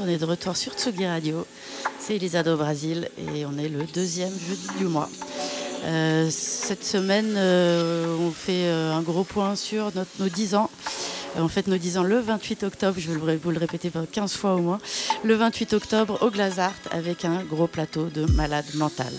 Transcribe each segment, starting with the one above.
on est de retour sur Tsugi Radio. C'est Elisado au Brésil et on est le deuxième jeudi du mois. Euh, cette semaine, euh, on fait euh, un gros point sur nos 10 ans. On fête nos 10 ans le 28 octobre, je vais vous le répéter 15 fois au moins. Le 28 octobre au Glazart avec un gros plateau de malades mentales.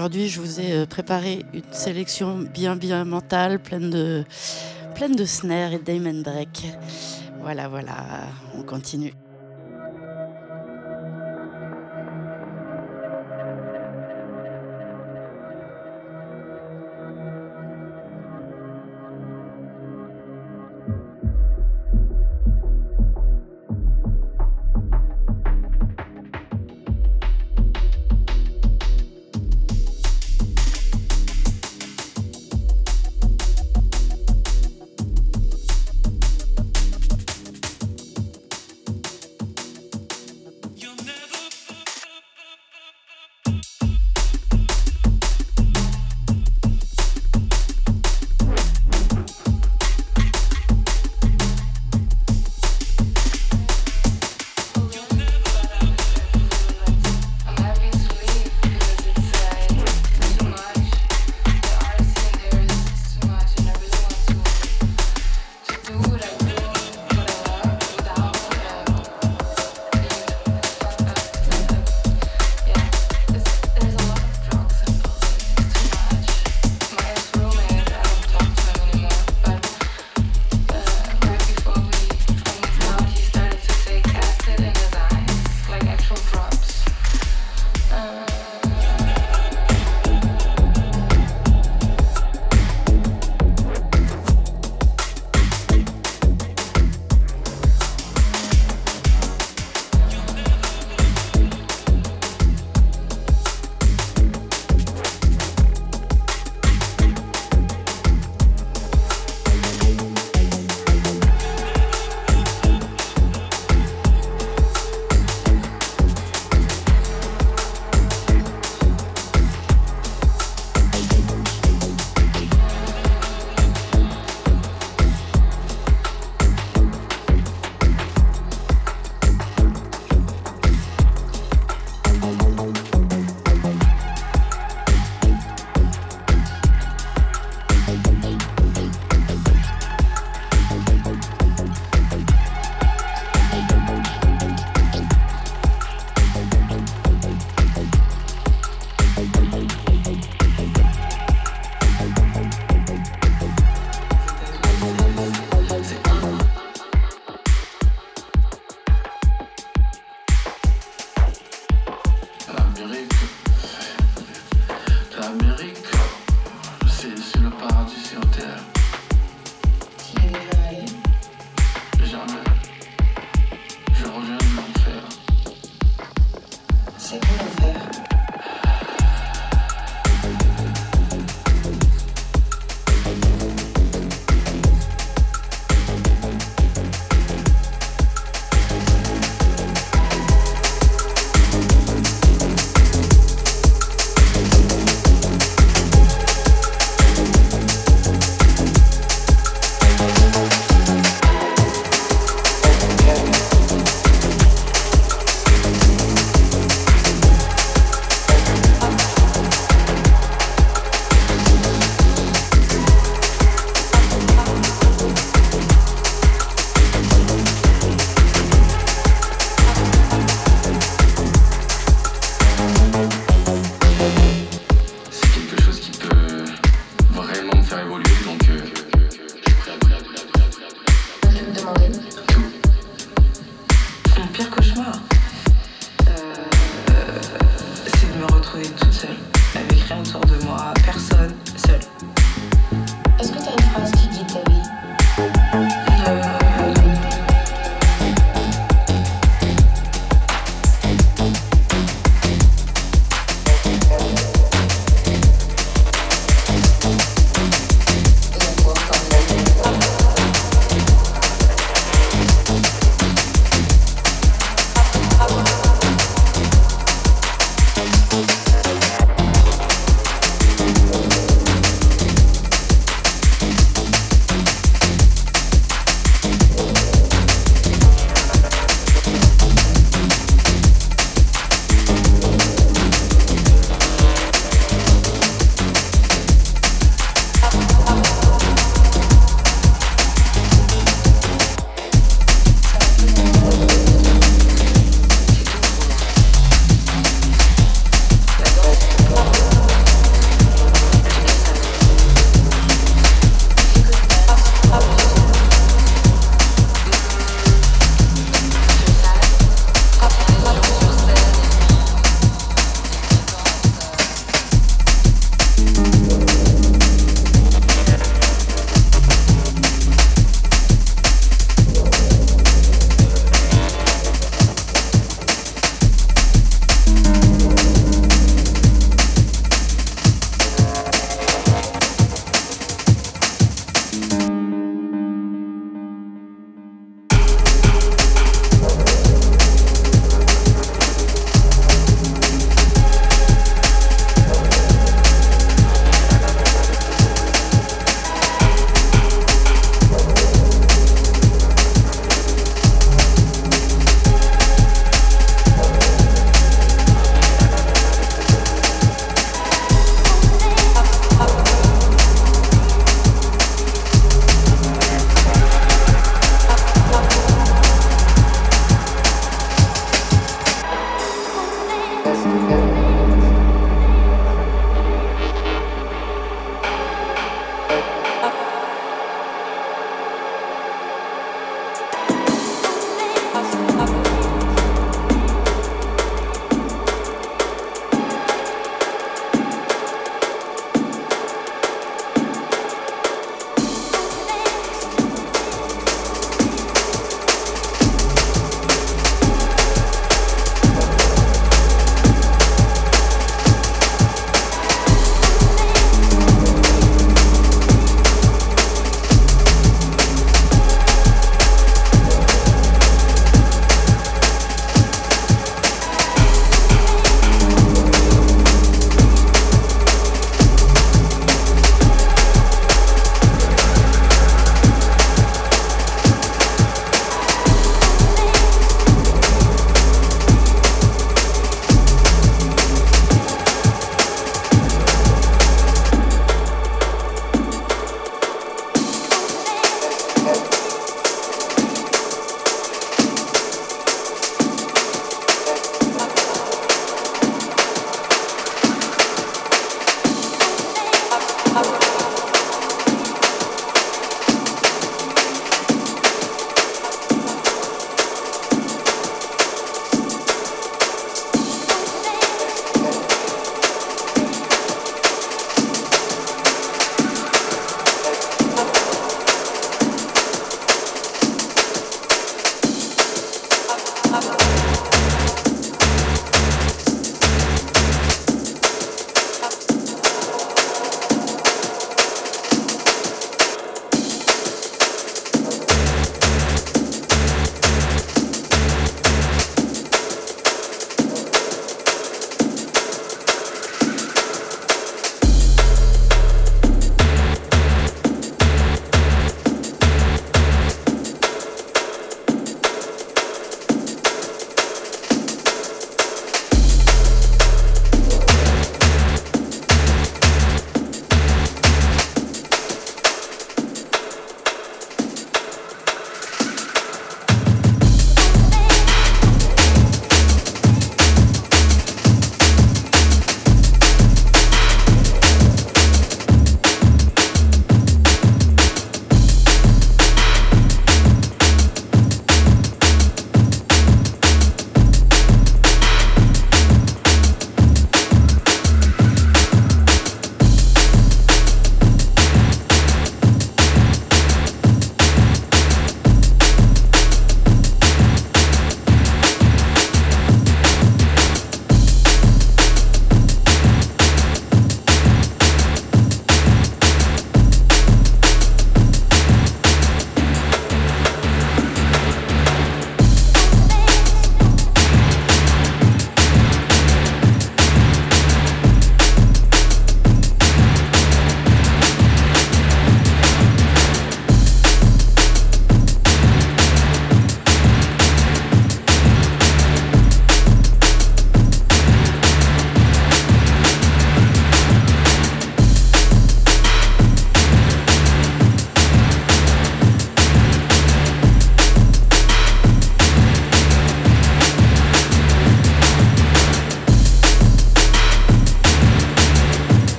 Aujourd'hui, je vous ai euh, préparé une sélection bien, bien mentale, pleine de, pleine de snares et Damon Drake. Voilà, voilà, on continue.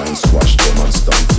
and squash them and stomp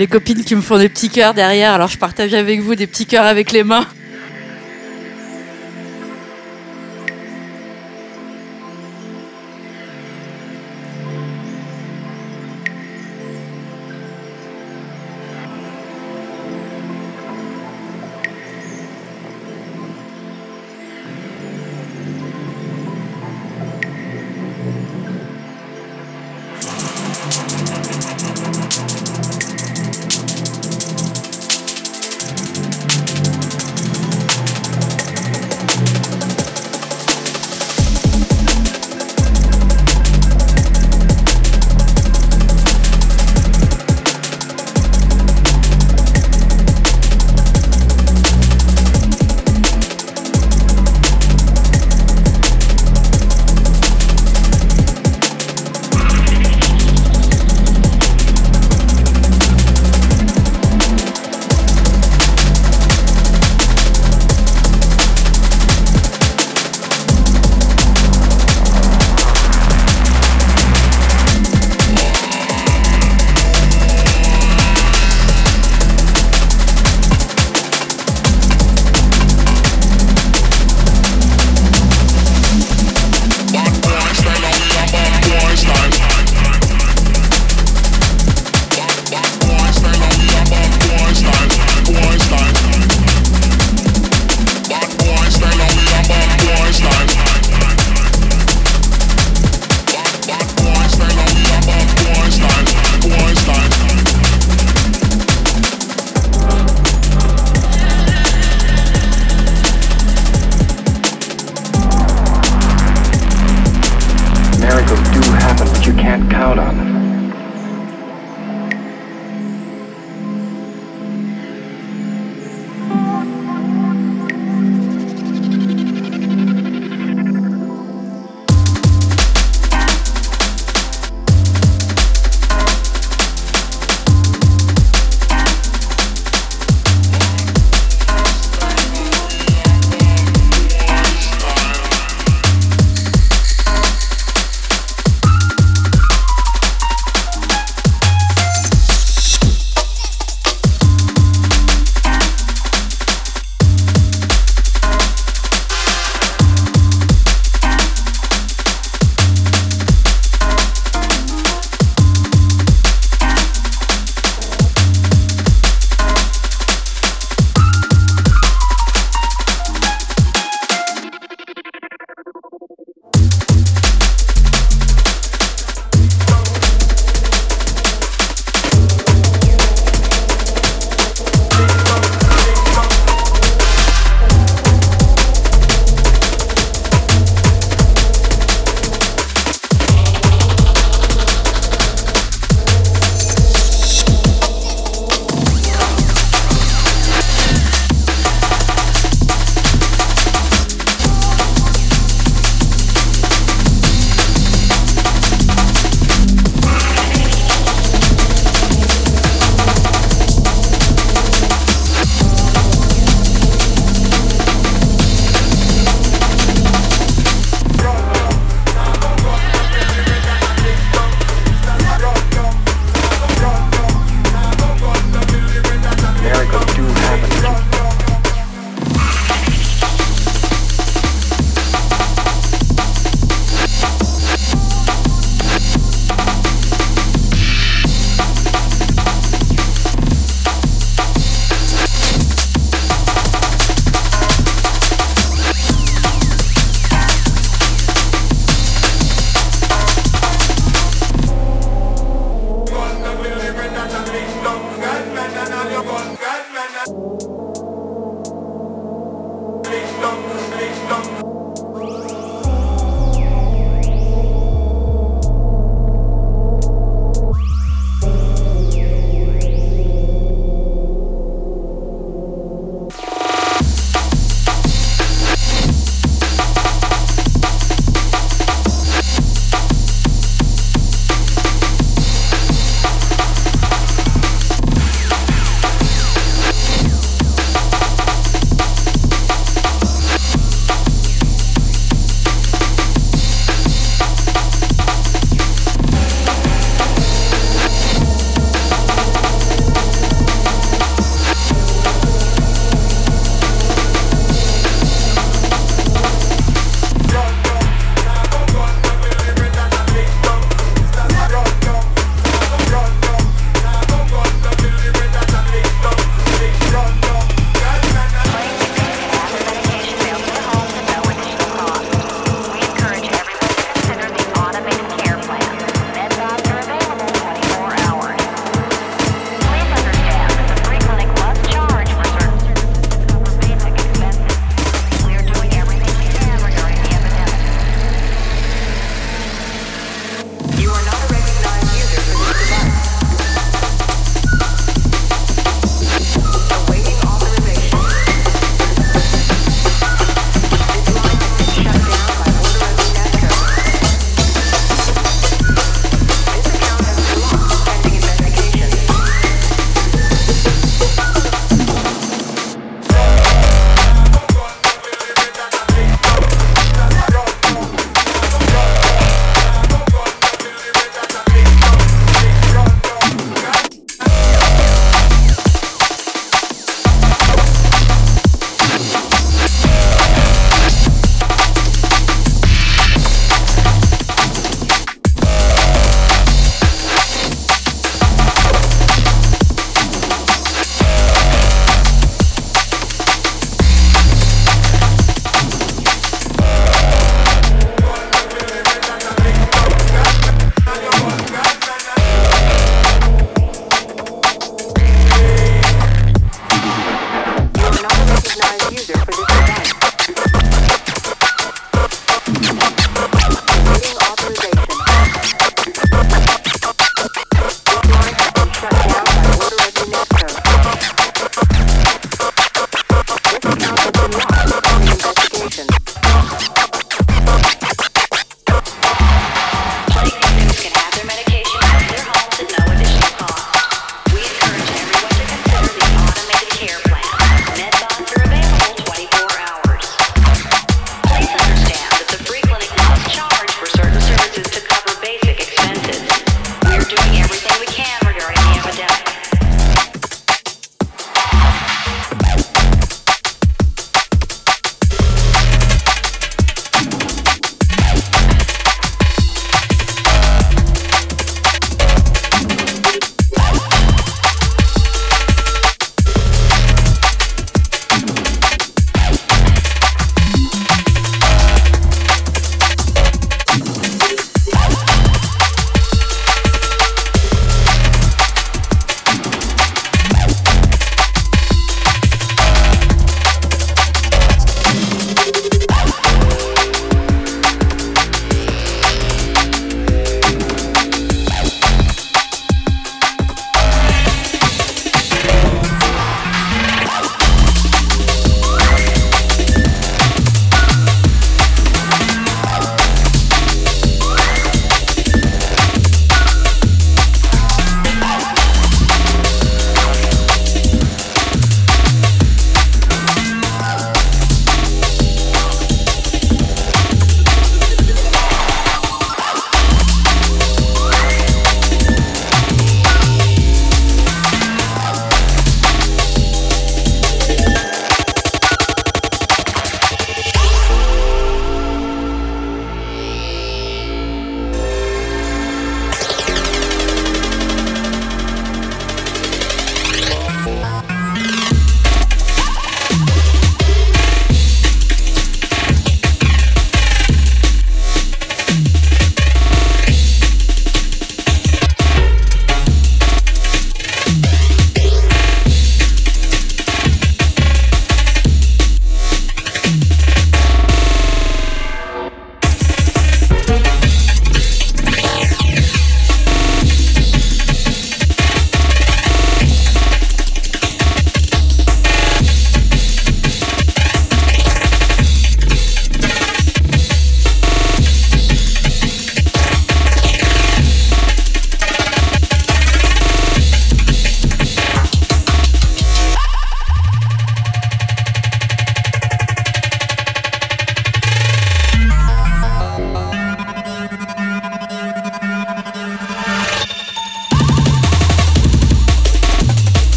les copines qui me font des petits cœurs derrière, alors je partage avec vous des petits cœurs avec les mains.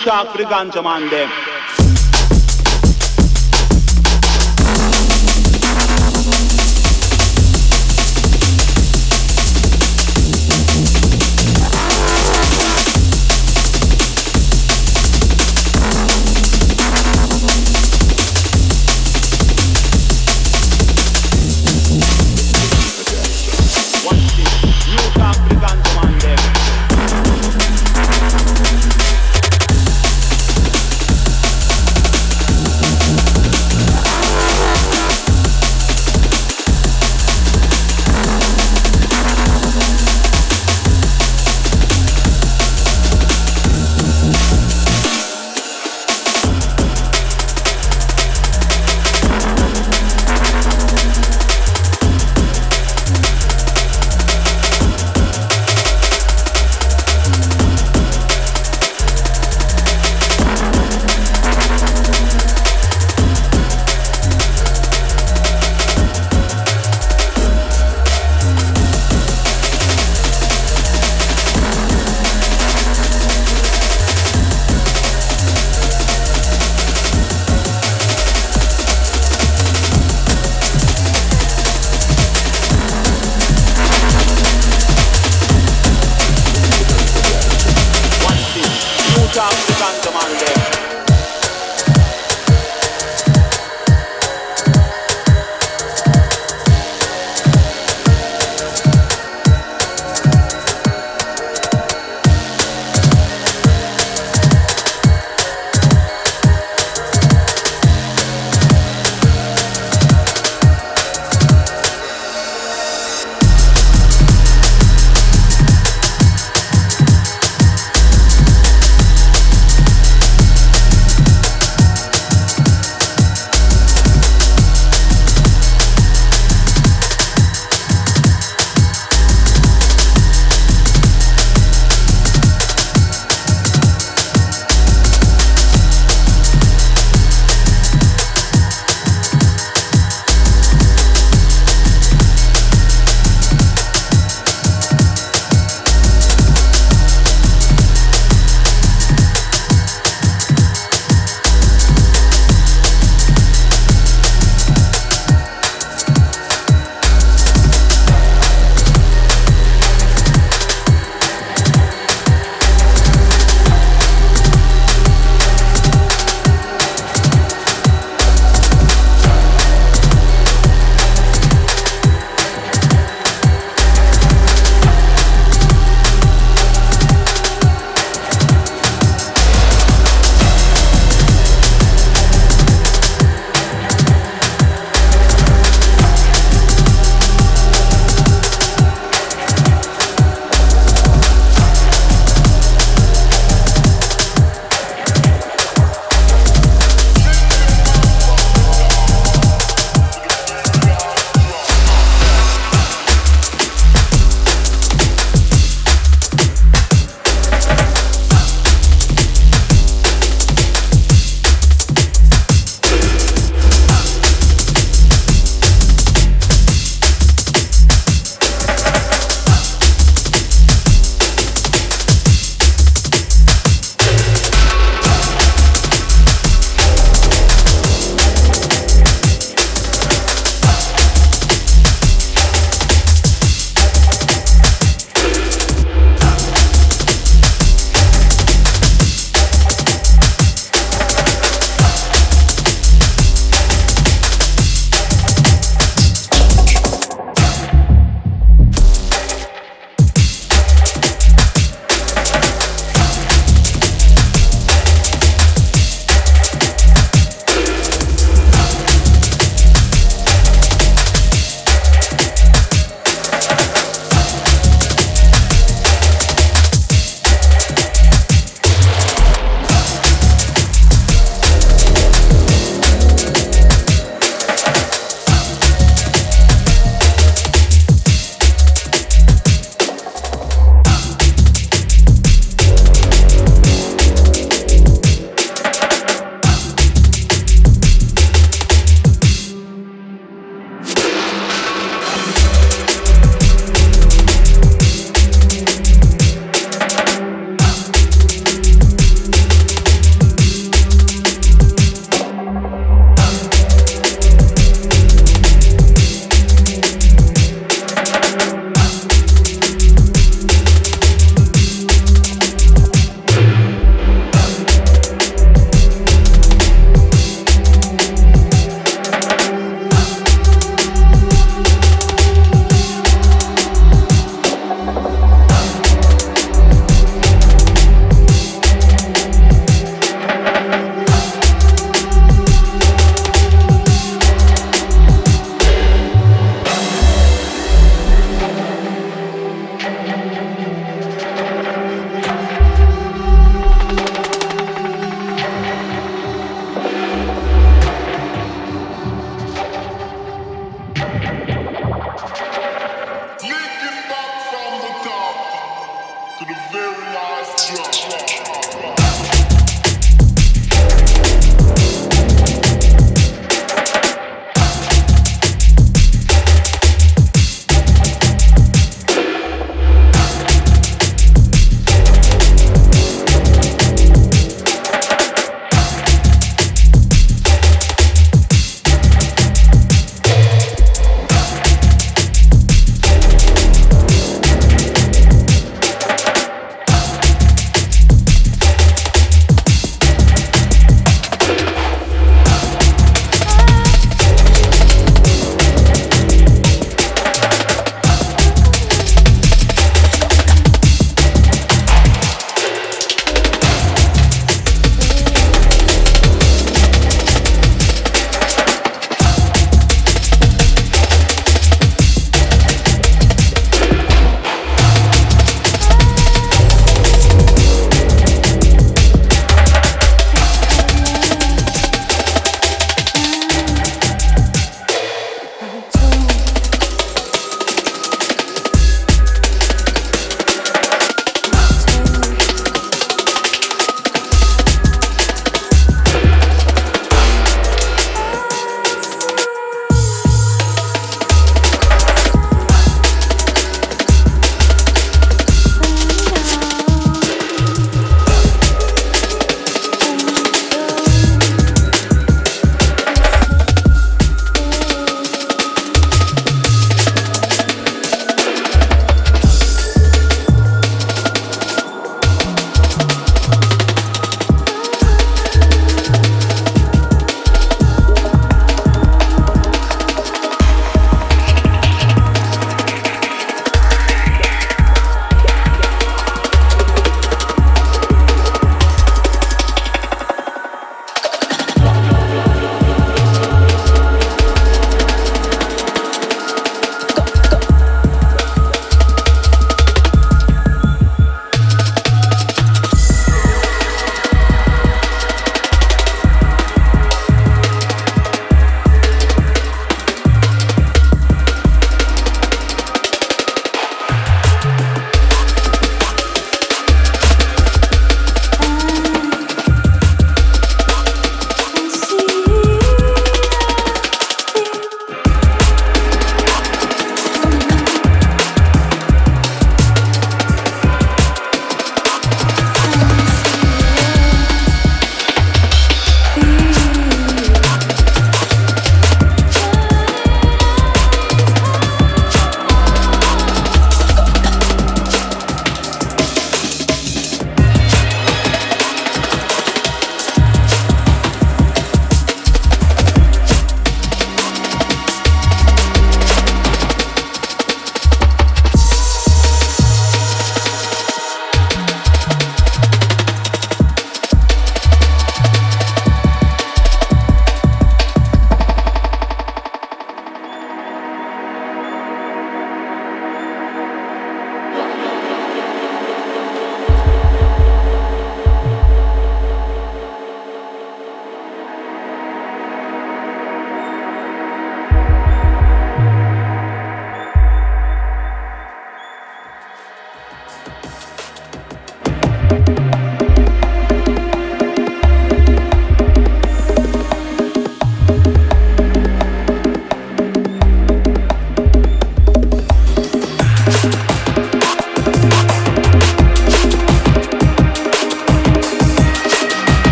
Musa Afrikan Camande.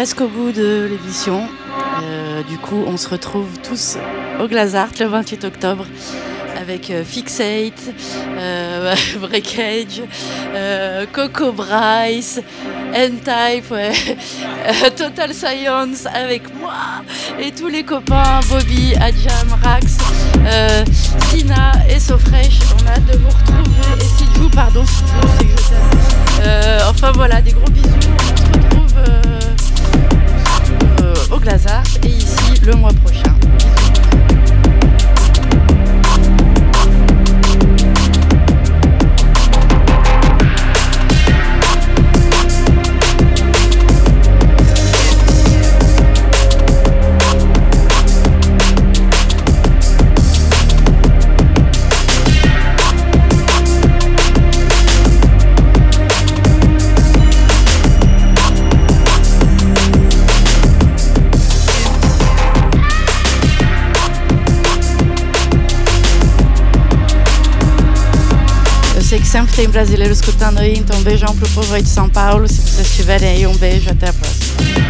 Presque au bout de l'émission. Euh, du coup, on se retrouve tous au Glazart le 28 octobre avec euh, Fixate, euh, Breakage, Coco Bryce, N-Type, Total Science avec moi et tous les copains, Bobby, Adjam, Rax, Sina et SoFresh. On a hâte de vous retrouver. Et pardon, Sidjou, sais que je enfin voilà, des gros bisous. Au Glazart et ici le mois prochain. Tem brasileiro escutando aí, então beijão pro povo aí de São Paulo. Se vocês estiverem aí, um beijo, até a próxima.